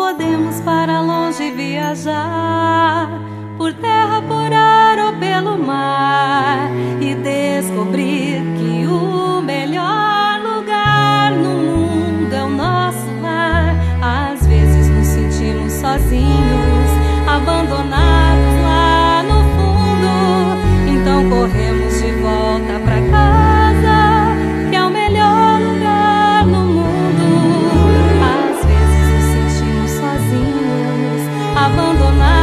Vamos para longe viajar, por terra, por ar ou pelo mar, e descobrir que o melhor lugar no mundo é o nosso lar. Às vezes nos sentimos sozinhos, abandonados sozinhos,